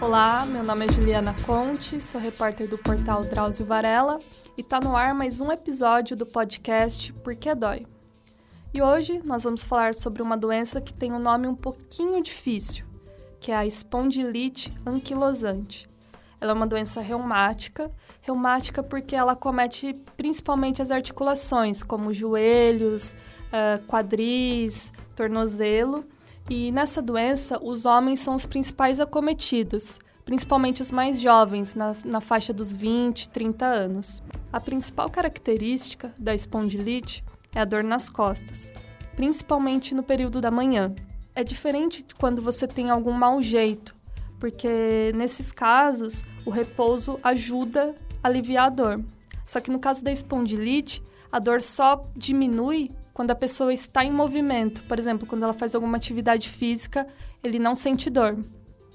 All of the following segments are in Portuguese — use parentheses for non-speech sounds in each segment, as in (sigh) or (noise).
Olá, meu nome é Juliana Conte, sou repórter do portal Drauzio Varela e está no ar mais um episódio do podcast Por que Dói? E hoje nós vamos falar sobre uma doença que tem um nome um pouquinho difícil, que é a espondilite anquilosante. Ela é uma doença reumática, reumática porque ela comete principalmente as articulações, como joelhos, uh, quadris, tornozelo. E nessa doença, os homens são os principais acometidos, principalmente os mais jovens, na, na faixa dos 20, 30 anos. A principal característica da espondilite é a dor nas costas, principalmente no período da manhã. É diferente quando você tem algum mau jeito, porque nesses casos o repouso ajuda a aliviar a dor. Só que no caso da espondilite, a dor só diminui quando a pessoa está em movimento. Por exemplo, quando ela faz alguma atividade física, ele não sente dor.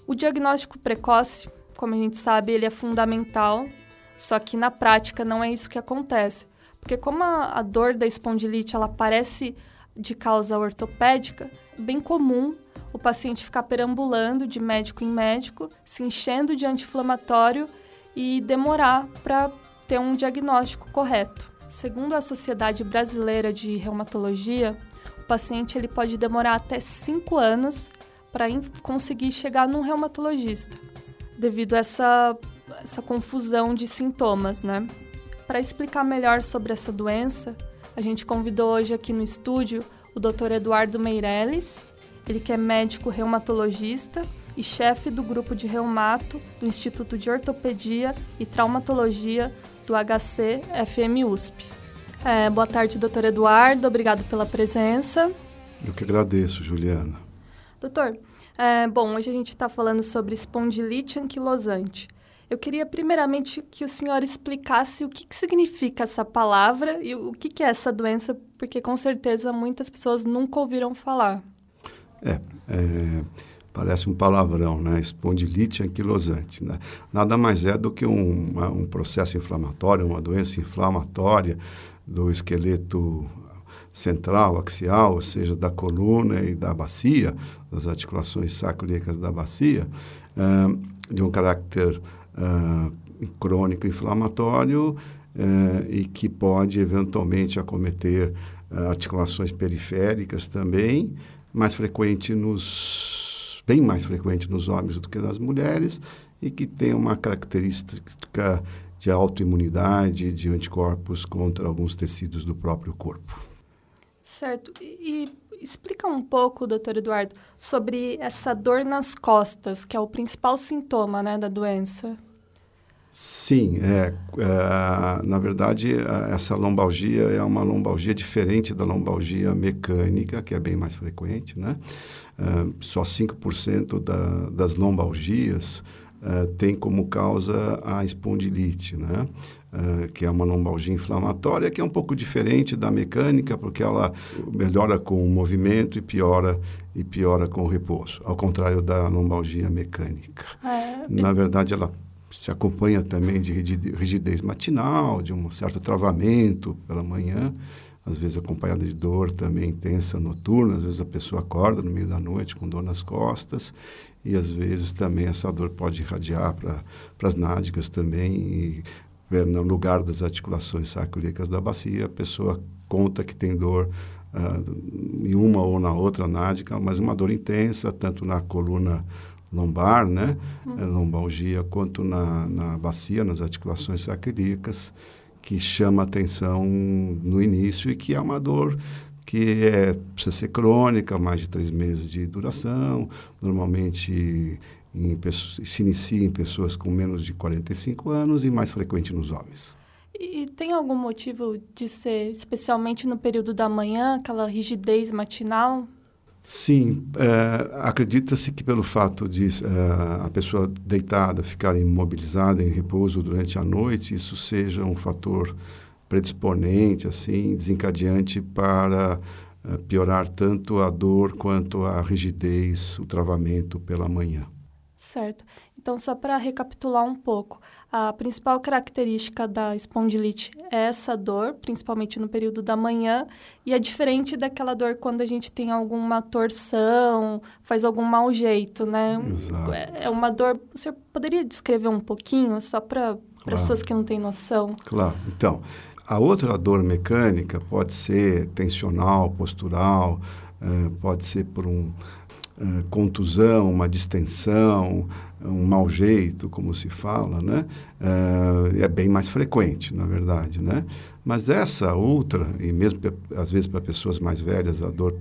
O diagnóstico precoce, como a gente sabe, ele é fundamental, só que na prática não é isso que acontece. Porque como a, a dor da espondilite ela parece de causa ortopédica, é bem comum o paciente ficar perambulando de médico em médico, se enchendo de anti-inflamatório e demorar para ter um diagnóstico correto. Segundo a Sociedade Brasileira de Reumatologia, o paciente ele pode demorar até 5 anos para conseguir chegar num reumatologista, devido a essa, essa confusão de sintomas, né? Para explicar melhor sobre essa doença, a gente convidou hoje aqui no estúdio o Dr. Eduardo Meirelles, ele que é médico reumatologista e chefe do grupo de reumato do Instituto de Ortopedia e Traumatologia do HC FM USP. É, boa tarde, doutor Eduardo. Obrigado pela presença. Eu que agradeço, Juliana. Doutor, é, bom, hoje a gente está falando sobre espondilite anquilosante. Eu queria primeiramente que o senhor explicasse o que, que significa essa palavra e o que, que é essa doença, porque com certeza muitas pessoas nunca ouviram falar. É, é, parece um palavrão, né? Espondilite anquilosante. Né? Nada mais é do que um, um processo inflamatório, uma doença inflamatória do esqueleto central, axial, ou seja, da coluna e da bacia, das articulações sacroiliacas da bacia, uh, de um caráter uh, crônico inflamatório uh, e que pode eventualmente acometer articulações periféricas também, mais frequente nos bem mais frequente nos homens do que nas mulheres e que tem uma característica de autoimunidade, de anticorpos contra alguns tecidos do próprio corpo. Certo. E, e explica um pouco, doutor Eduardo, sobre essa dor nas costas, que é o principal sintoma né, da doença. Sim, é, é, na verdade, essa lombalgia é uma lombalgia diferente da lombalgia mecânica, que é bem mais frequente, né? É, só 5% da, das lombalgias é, tem como causa a espondilite, né? Uh, que é uma lombalgia inflamatória, que é um pouco diferente da mecânica, porque ela melhora com o movimento e piora, e piora com o repouso, ao contrário da lombalgia mecânica. É. Na verdade, ela se acompanha também de rigidez matinal, de um certo travamento pela manhã, às vezes acompanhada de dor também intensa noturna, às vezes a pessoa acorda no meio da noite com dor nas costas e às vezes também essa dor pode irradiar para as nádegas também e no lugar das articulações sacroiliacas da bacia, a pessoa conta que tem dor uh, em uma ou na outra nádiga, mas uma dor intensa, tanto na coluna lombar, né, uhum. lombalgia, quanto na, na bacia, nas articulações sacrílicas, que chama atenção no início e que é uma dor que é, precisa ser crônica, mais de três meses de duração, normalmente em, se inicia em pessoas com menos de 45 anos e mais frequente nos homens. E tem algum motivo de ser especialmente no período da manhã, aquela rigidez matinal? Sim, é, acredita-se que pelo fato de é, a pessoa deitada ficar imobilizada em repouso durante a noite, isso seja um fator predisponente, assim, desencadeante para é, piorar tanto a dor quanto a rigidez, o travamento pela manhã. Certo. Então, só para recapitular um pouco, a principal característica da espondilite é essa dor, principalmente no período da manhã, e é diferente daquela dor quando a gente tem alguma torção, faz algum mau jeito, né? Exato. É uma dor. Você poderia descrever um pouquinho, só para claro. pessoas que não têm noção? Claro. Então, a outra dor mecânica pode ser tensional, postural, eh, pode ser por um eh, contusão, uma distensão, um mau jeito, como se fala, né? Uh, é bem mais frequente, na verdade, né? Mas essa outra, e mesmo às vezes para pessoas mais velhas, a dor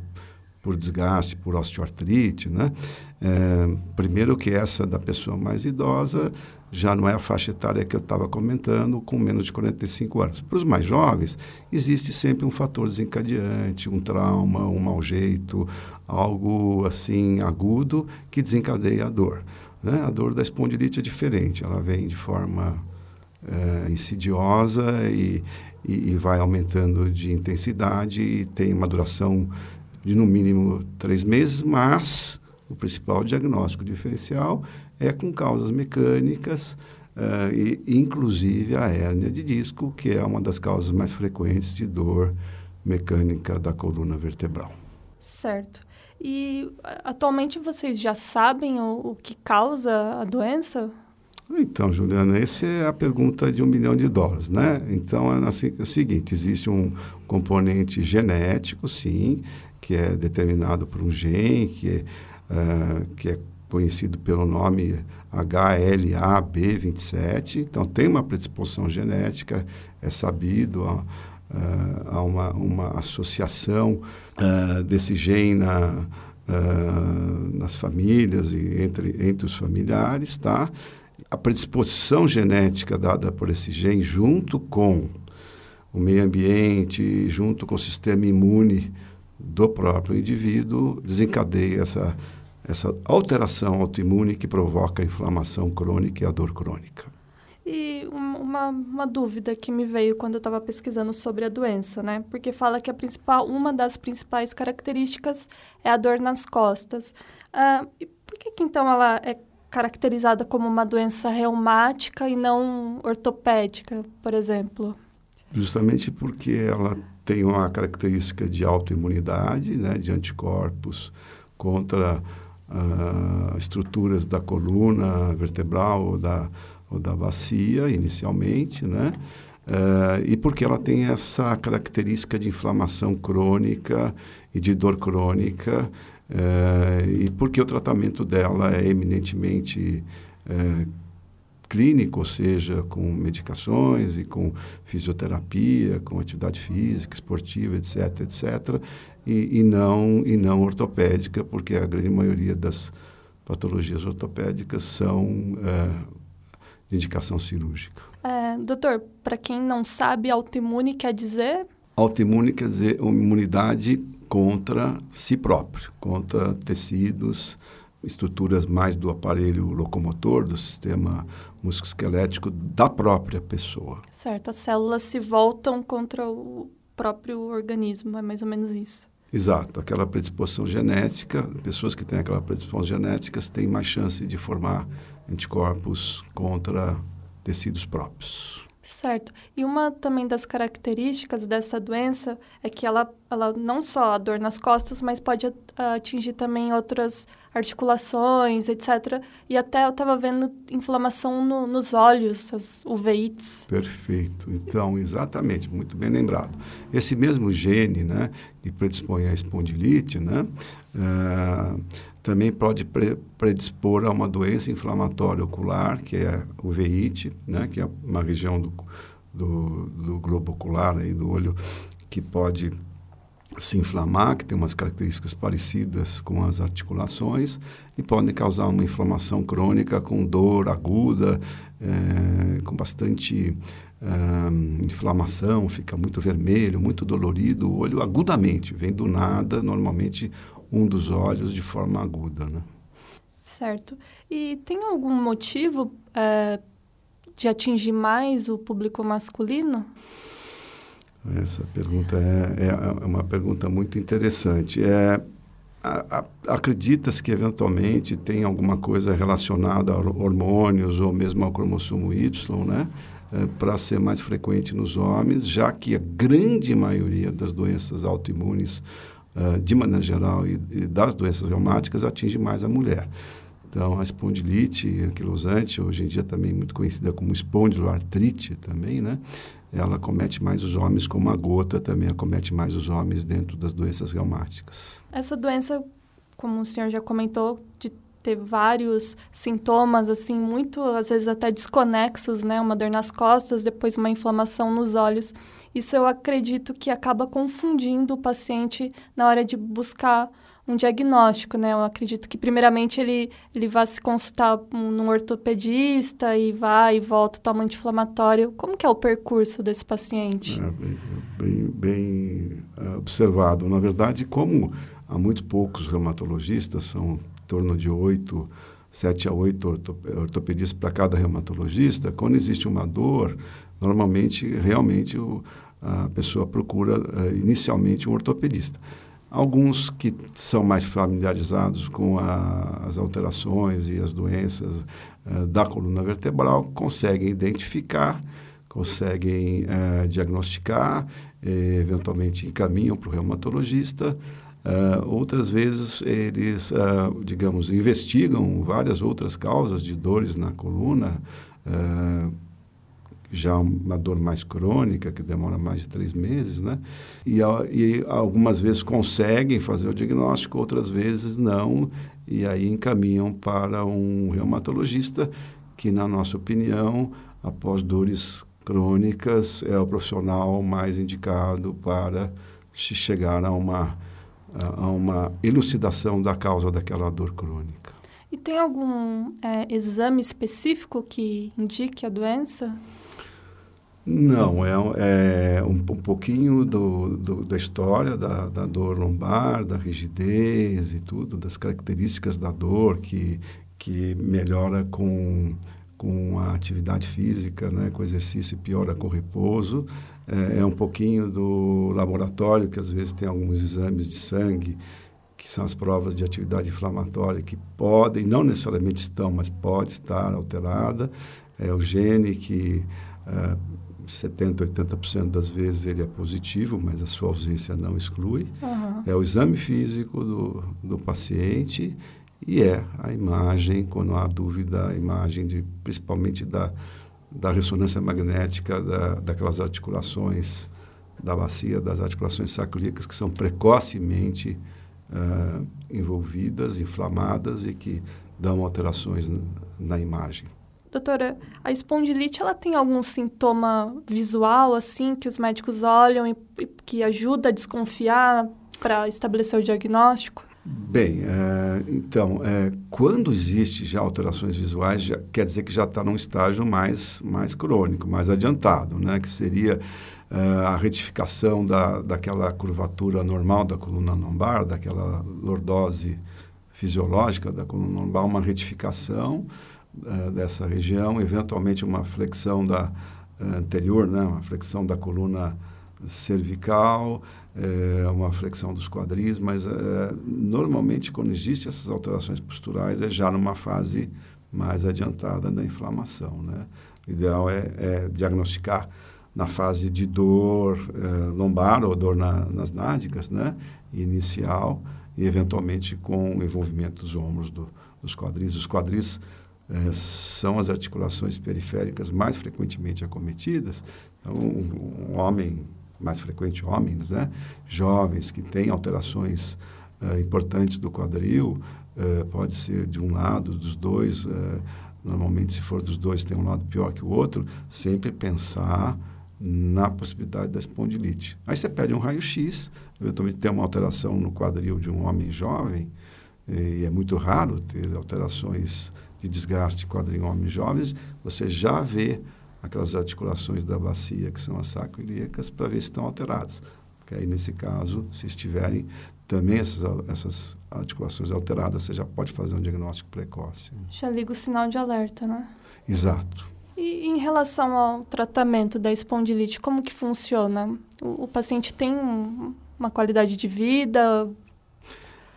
por desgaste, por osteoartrite, né? É, primeiro que essa da pessoa mais idosa já não é a faixa etária que eu estava comentando, com menos de 45 anos. Para os mais jovens, existe sempre um fator desencadeante, um trauma, um mau jeito, algo assim agudo que desencadeia a dor. Né? A dor da espondilite é diferente, ela vem de forma é, insidiosa e, e, e vai aumentando de intensidade e tem uma duração de no mínimo três meses, mas o principal diagnóstico diferencial é com causas mecânicas, uh, e inclusive a hérnia de disco, que é uma das causas mais frequentes de dor mecânica da coluna vertebral. Certo. E atualmente vocês já sabem o, o que causa a doença? Então, Juliana, essa é a pergunta de um milhão de dólares, né? Então, é, assim, é o seguinte, existe um componente genético, sim, que é determinado por um gene, que uh, que é conhecido pelo nome HLA-B27. Então, tem uma predisposição genética, é sabido, há, uh, há uma, uma associação uh, desse gene na, nas famílias e entre, entre os familiares, tá? A predisposição genética dada por esse gene junto com o meio ambiente, junto com o sistema imune do próprio indivíduo desencadeia essa, essa alteração autoimune que provoca a inflamação crônica e a dor crônica. E uma, uma dúvida que me veio quando eu estava pesquisando sobre a doença, né? Porque fala que a principal, uma das principais características é a dor nas costas. Ah, e por que, que então ela é caracterizada como uma doença reumática e não ortopédica, por exemplo? Justamente porque ela tem uma característica de autoimunidade, né, de anticorpos contra uh, estruturas da coluna vertebral ou da, ou da bacia, inicialmente, né? Uh, e porque ela tem essa característica de inflamação crônica e de dor crônica, uh, e porque o tratamento dela é eminentemente uh, clínico, ou seja, com medicações e com fisioterapia, com atividade física, esportiva, etc., etc., e, e, não, e não ortopédica, porque a grande maioria das patologias ortopédicas são é, de indicação cirúrgica. É, doutor, para quem não sabe, autoimune quer dizer? Autoimune quer dizer uma imunidade contra si próprio, contra tecidos, estruturas mais do aparelho locomotor, do sistema musculoesquelético da própria pessoa. Certo, as células se voltam contra o próprio organismo, é mais ou menos isso. Exato, aquela predisposição genética, pessoas que têm aquela predisposição genética têm mais chance de formar anticorpos contra tecidos próprios. Certo. E uma também das características dessa doença é que ela, ela não só a dor nas costas, mas pode atingir também outras articulações, etc. E até eu estava vendo inflamação no, nos olhos, as uveites. Perfeito. Então, exatamente, muito bem lembrado. Esse mesmo gene, né, que predispõe à espondilite, né, uh, também pode pre predispor a uma doença inflamatória ocular, que é a uveíte, né, que é uma região do, do, do globo ocular, aí, do olho, que pode se inflamar, que tem umas características parecidas com as articulações, e podem causar uma inflamação crônica com dor aguda, é, com bastante é, inflamação, fica muito vermelho, muito dolorido, o olho agudamente, vem do nada, normalmente um dos olhos de forma aguda, né? Certo. E tem algum motivo é, de atingir mais o público masculino? Essa pergunta é, é, é uma pergunta muito interessante. É, acredita-se que eventualmente tem alguma coisa relacionada a hormônios ou mesmo ao cromossomo Y, né? É, para ser mais frequente nos homens, já que a grande maioria das doenças autoimunes, uh, de maneira geral, e, e, das doenças reumáticas, atinge mais a mulher. Então, a espondilite anquilosante, hoje em dia também muito conhecida como espondiloartrite também, né? Ela comete mais os homens, como a gota também acomete mais os homens dentro das doenças reumáticas. Essa doença, como o senhor já comentou, de ter vários sintomas, assim, muito, às vezes até desconexos, né? Uma dor nas costas, depois uma inflamação nos olhos. Isso eu acredito que acaba confundindo o paciente na hora de buscar um diagnóstico, né? Eu acredito que primeiramente ele, ele vai se consultar num ortopedista e vai e volta, toma anti-inflamatório. Como que é o percurso desse paciente? É, bem, bem, bem uh, observado. Na verdade, como há muito poucos reumatologistas, são torno de oito, sete a oito ortopedistas para cada reumatologista, quando existe uma dor, normalmente, realmente, o, a pessoa procura uh, inicialmente um ortopedista. Alguns que são mais familiarizados com a, as alterações e as doenças uh, da coluna vertebral conseguem identificar, conseguem uh, diagnosticar, eventualmente encaminham para o reumatologista Uh, outras vezes eles, digamos, investigam várias outras causas de dores na coluna, já uma dor mais crônica, que demora mais de três meses, né? E, e, algumas vezes conseguem fazer o diagnóstico, outras vezes não, e aí encaminham para um reumatologista, que, na nossa opinião, após dores crônicas, é o profissional mais indicado para se chegar a uma a, uma elucidação da causa daquela dor crônica. E tem algum é, exame específico que indique a doença? Não, é, é um, um, pouquinho do, do, da história da, da, dor lombar, da rigidez e tudo, das características da dor que, que melhora com, com a atividade física, né, com exercício piora com repouso é, é um pouquinho do laboratório, que às vezes tem alguns exames de sangue, que são as provas de atividade inflamatória, que podem, não necessariamente estão, mas pode estar alterada. É o gene que é, 70%, 80% das vezes ele é positivo, mas a sua ausência não exclui. Uhum. É o exame físico do, do paciente e é a imagem, quando há dúvida, a imagem de, principalmente da da ressonância magnética da, daquelas articulações da bacia, das articulações sacroiliacas que são precocemente uh, envolvidas, inflamadas e que dão alterações na, na imagem. Doutora, a espondilite ela tem algum sintoma visual assim que os médicos olham e, e que ajuda a desconfiar para estabelecer o diagnóstico? Bem, é, então, é, quando existe já alterações visuais, já, quer dizer que já está num estágio mais, mais crônico, mais adiantado, né? que seria é, a retificação da, daquela curvatura normal da coluna lombar, daquela lordose fisiológica da coluna lombar, uma retificação é, dessa região, eventualmente uma flexão da é, anterior, né? uma flexão da coluna cervical, é, uma flexão dos quadris, mas é, normalmente quando existem essas alterações posturais é já numa fase mais adiantada da inflamação. Né? O ideal é, é diagnosticar na fase de dor lombar ou dor na, nas nádegas, né? inicial, e eventualmente com o envolvimento dos ombros, do, dos quadris. Os quadris é, são as articulações periféricas mais frequentemente acometidas. Então, um, um homem mais frequente homens, né? jovens que têm alterações uh, importantes do quadril, uh, pode ser de um lado, dos dois, uh, normalmente se for dos dois tem um lado pior que o outro, sempre pensar na possibilidade da espondilite. Aí você pede um raio-x, eventualmente tem uma alteração no quadril de um homem jovem, e é muito raro ter alterações de desgaste quadril em homens jovens, você já vê aquelas articulações da bacia, que são as sacroiliacas, para ver se estão alteradas. Porque aí, nesse caso, se estiverem também essas, essas articulações alteradas, você já pode fazer um diagnóstico precoce. Já liga o sinal de alerta, né? Exato. E em relação ao tratamento da espondilite, como que funciona? O, o paciente tem uma qualidade de vida?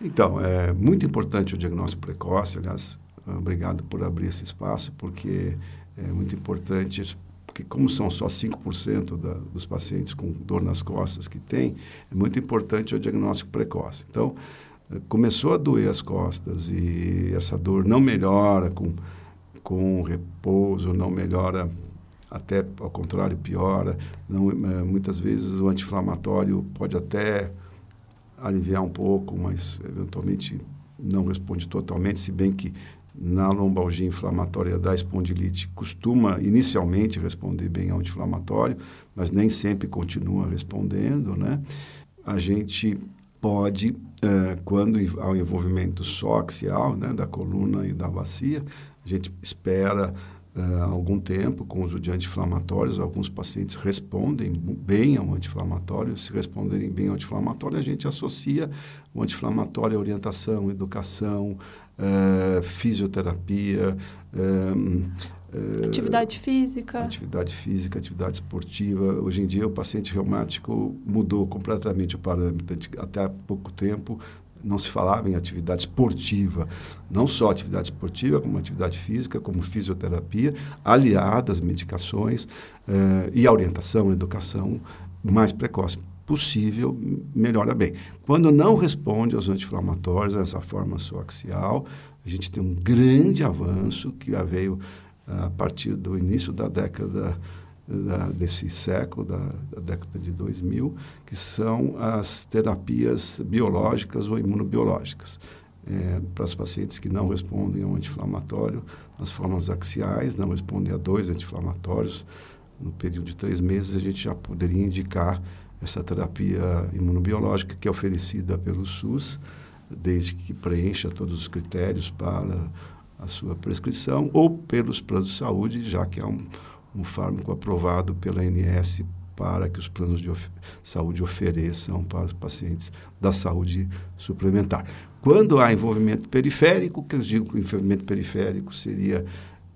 Então, é muito importante o diagnóstico precoce, aliás, obrigado por abrir esse espaço, porque é muito importante, porque como são só 5% da, dos pacientes com dor nas costas que tem, é muito importante o diagnóstico precoce. Então, é, começou a doer as costas e essa dor não melhora com, com repouso, não melhora até ao contrário piora. Não, é, muitas vezes o anti-inflamatório pode até aliviar um pouco, mas eventualmente não responde totalmente, se bem que na lombalgia inflamatória da espondilite costuma inicialmente responder bem ao anti-inflamatório, mas nem sempre continua respondendo, né? A gente pode, é, quando há o envolvimento só axial, né, da coluna e da bacia, a gente espera uh, algum tempo com o uso de anti-inflamatórios. Alguns pacientes respondem bem ao anti-inflamatório. Se responderem bem ao anti-inflamatório, a gente associa o anti-inflamatório à orientação, educação, uh, fisioterapia. Uh, atividade física. Atividade física, atividade esportiva. Hoje em dia, o paciente reumático mudou completamente o parâmetro. Até há pouco tempo, não se falava em atividade esportiva, não só atividade esportiva, como atividade física, como fisioterapia, aliada às medicações eh, e a orientação, a educação mais precoce possível, melhora bem. Quando não responde aos anti-inflamatórios, essa forma axial, a gente tem um grande avanço que já veio a partir do início da década da, desse século, da, da, década de 2000, que são as terapias biológicas ou imunobiológicas. É, para os pacientes que não respondem ao anti-inflamatório, as formas axiais, não respondem a dois anti-inflamatórios, no período de três meses a gente já poderia indicar essa terapia imunobiológica que é oferecida pelo SUS, desde que preencha todos os critérios para a sua prescrição, ou pelos planos de saúde, já que é um, um fármaco aprovado pela ANS para que os planos de of saúde ofereçam para os pacientes da saúde suplementar. Quando há envolvimento periférico, que eu digo que o envolvimento periférico seria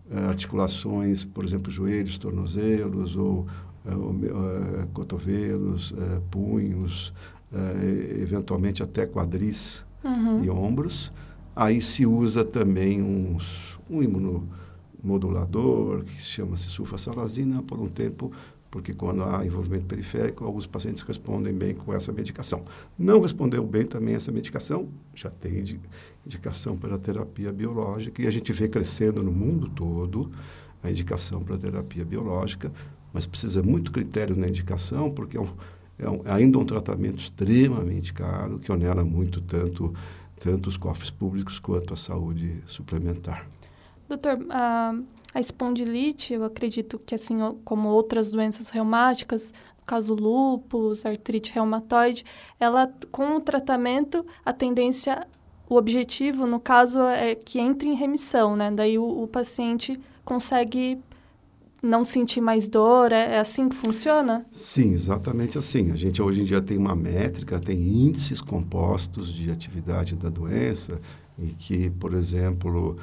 uh, articulações, por exemplo, joelhos, tornozelos ou uh, uh, cotovelos, punhos, eventualmente até quadris uhum. e ombros, aí se usa também uns, um imuno modulador, que chama-se sulfasalazina, por um tempo, porque quando há envolvimento periférico, alguns pacientes respondem bem com essa medicação. Não respondeu bem também essa medicação, já tem indicação para terapia biológica, e a gente vê crescendo no mundo todo a indicação para terapia biológica, mas precisa muito critério na indicação, porque é, um, é, um, é ainda um tratamento extremamente caro, que onera muito tanto, tanto os cofres públicos quanto a saúde suplementar. Doutor, a, a espondilite, eu acredito que assim como outras doenças reumáticas, no caso lúpus, artrite reumatoide, ela com o tratamento, a tendência, o objetivo, no caso, é que entre em remissão, né? Daí o, o paciente consegue não sentir mais dor, é, é, assim que funciona? Sim, exatamente assim. A gente hoje em dia tem uma métrica, tem índices compostos de atividade da doença, e que, por exemplo,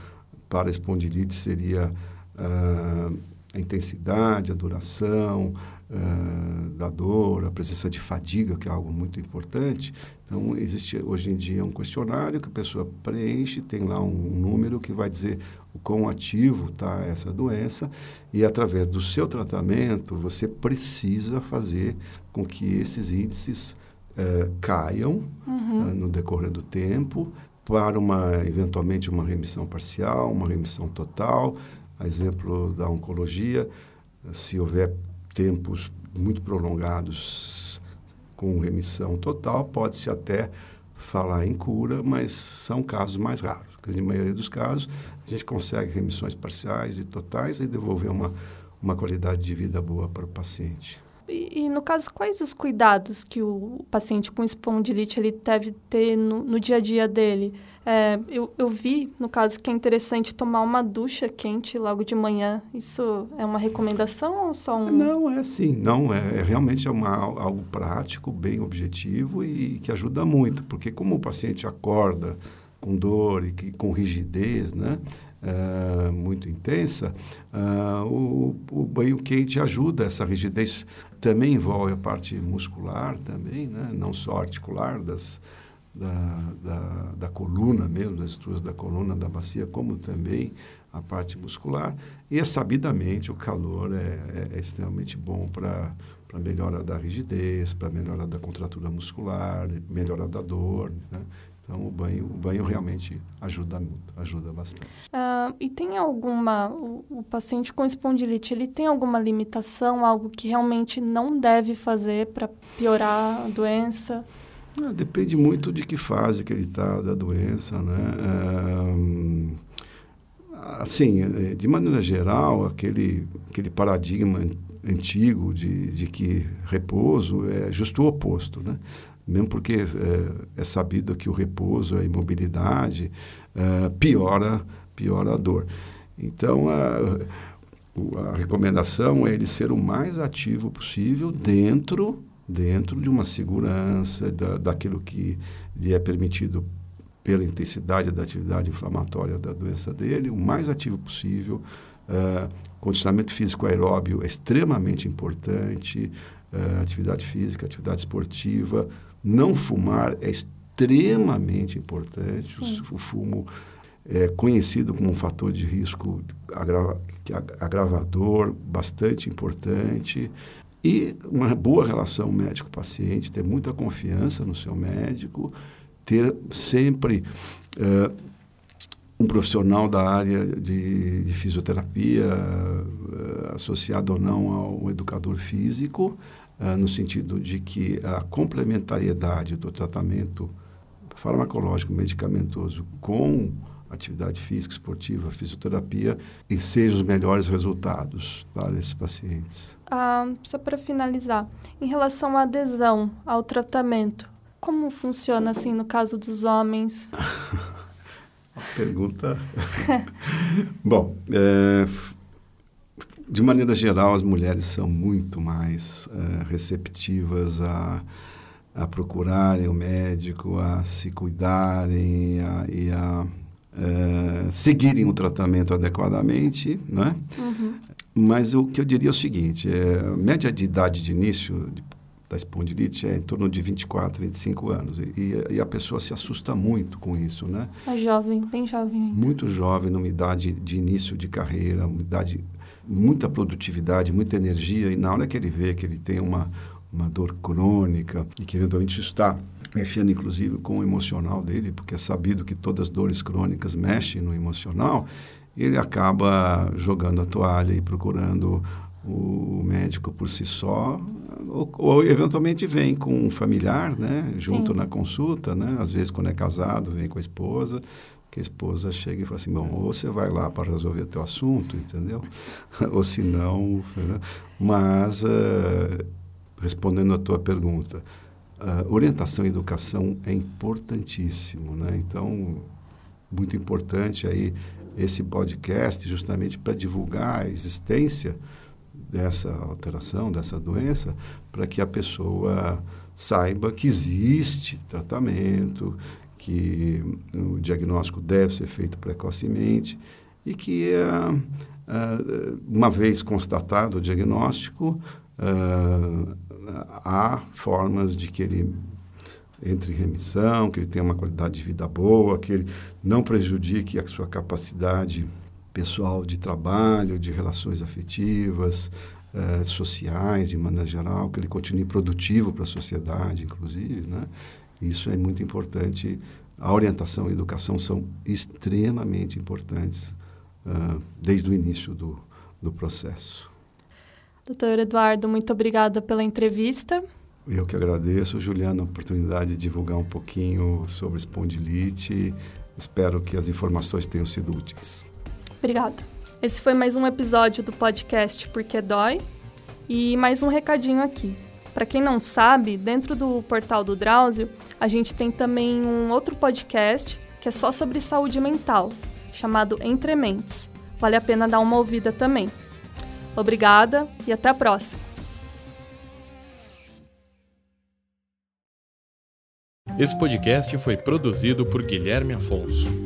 para a espondilite seria uh, a intensidade, a duração uh, da dor, a presença de fadiga, que é algo muito importante. Então, existe hoje em dia um questionário que a pessoa preenche, tem lá um número que vai dizer o quão ativo está essa doença, e através do seu tratamento, você precisa fazer com que esses índices uh, caiam uhum. no decorrer do tempo para uma eventualmente uma remissão parcial, uma remissão total. A exemplo da oncologia, se houver tempos muito prolongados com remissão total, pode-se até falar em cura, mas são casos mais raros. Na maioria dos casos, a gente consegue remissões parciais e totais e devolver uma, uma qualidade de vida boa para o paciente. E, e, no caso, quais os cuidados que o paciente com espondilite ele deve ter no, no dia a dia dele? É, eu, eu vi, no caso, que é interessante tomar uma ducha quente logo de manhã. Isso é uma recomendação ou só um... Não, é sim. Não, é, é realmente é uma, algo prático, bem objetivo e que ajuda muito. Porque como o paciente acorda com dor e que, com rigidez, né? uh, muito intensa, uh, o, o, banho quente ajuda essa rigidez. Também envolve a parte muscular também, né? não só articular das, da, da, da coluna mesmo, das estruturas da coluna, da bacia, como também a parte muscular. E sabidamente o calor é, é, é extremamente bom para para melhora da rigidez, para melhora da contratura muscular, melhora da dor. Né? Então, o banho, o banho realmente ajuda muito, ajuda bastante. Uh, e tem alguma, o, o, paciente com espondilite, ele tem alguma limitação, algo que realmente não deve fazer para piorar a doença? Ah, depende muito de que fase que ele está da doença, né? Ah, assim, eh, de maneira geral, aquele, aquele paradigma antigo de, de que repouso é justo o oposto, né? Mesmo porque é, é sabido que o repouso, a imobilidade, é, piora, piora a dor. Então, a, a recomendação é ele ser o mais ativo possível dentro dentro de uma segurança da, daquilo que lhe é permitido pela intensidade da atividade inflamatória da doença dele, o mais ativo possível, Uh, condicionamento físico aeróbio é extremamente importante, atividade física, atividade esportiva. Não fumar é extremamente importante. O, o, fumo é conhecido como um fator de risco agrava, agravador, bastante importante. E uma boa relação médico-paciente, ter muita confiança no seu médico, ter sempre uh, um profissional da área de, de fisioterapia, uh, associado ou não a um educador físico, uh, no sentido de que a complementariedade do tratamento farmacológico medicamentoso com atividade física, esportiva, fisioterapia, e seja os melhores resultados para esses pacientes. Ah, só para finalizar, em relação à adesão ao tratamento, como funciona assim no caso dos homens? (laughs) Pergunta. (laughs) Bom, é, de maneira geral, as mulheres são muito mais é, receptivas a, a procurarem o médico, a se cuidarem a, e a é, seguirem o tratamento adequadamente, né? Uhum. Mas o que eu diria é o seguinte: é, a média de idade de início de da espondilite é em torno de 24, 25 anos. E, e, a pessoa se assusta muito com isso, né? É jovem, bem jovem. Muito jovem, numa idade de início de carreira, uma idade, muita produtividade, muita energia. E na hora que ele vê que ele tem uma, uma dor crônica e que eventualmente está mexendo inclusive com o emocional dele, porque é sabido que todas as dores crônicas mexem no emocional, ele acaba jogando a toalha e procurando o médico por si só, ou, ou, eventualmente vem com um familiar, né, junto Sim. na consulta, né, às vezes quando é casado vem com a esposa, que a esposa chega e fala assim, bom, ou você vai lá para resolver teu assunto, entendeu? (laughs) ou se não, né? mas uh, respondendo a tua pergunta, uh, orientação e educação é importantíssimo, né? Então, muito importante aí esse podcast justamente para divulgar a existência dessa alteração, dessa doença, para que a pessoa saiba que existe tratamento, que o diagnóstico deve ser feito precocemente e que, uh, uh, uma vez constatado o diagnóstico, uh, há formas de que ele entre em remissão, que ele tenha uma qualidade de vida boa, que ele não prejudique a sua capacidade pessoal de trabalho, de relações afetivas, eh, sociais, de maneira geral, que ele continue produtivo para a sociedade, inclusive, né? Isso é muito importante. A orientação e a educação são extremamente importantes uh, desde o início do, do processo. Doutor Eduardo, muito obrigada pela entrevista. Eu que agradeço, Juliana, a oportunidade de divulgar um pouquinho sobre espondilite. Espero que as informações tenham sido úteis. Obrigada. Esse foi mais um episódio do podcast Porque Dói. E mais um recadinho aqui. Para quem não sabe, dentro do portal do Drauzio, a gente tem também um outro podcast que é só sobre saúde mental, chamado Entre Mentes. Vale a pena dar uma ouvida também. Obrigada e até a próxima! Esse podcast foi produzido por Guilherme Afonso.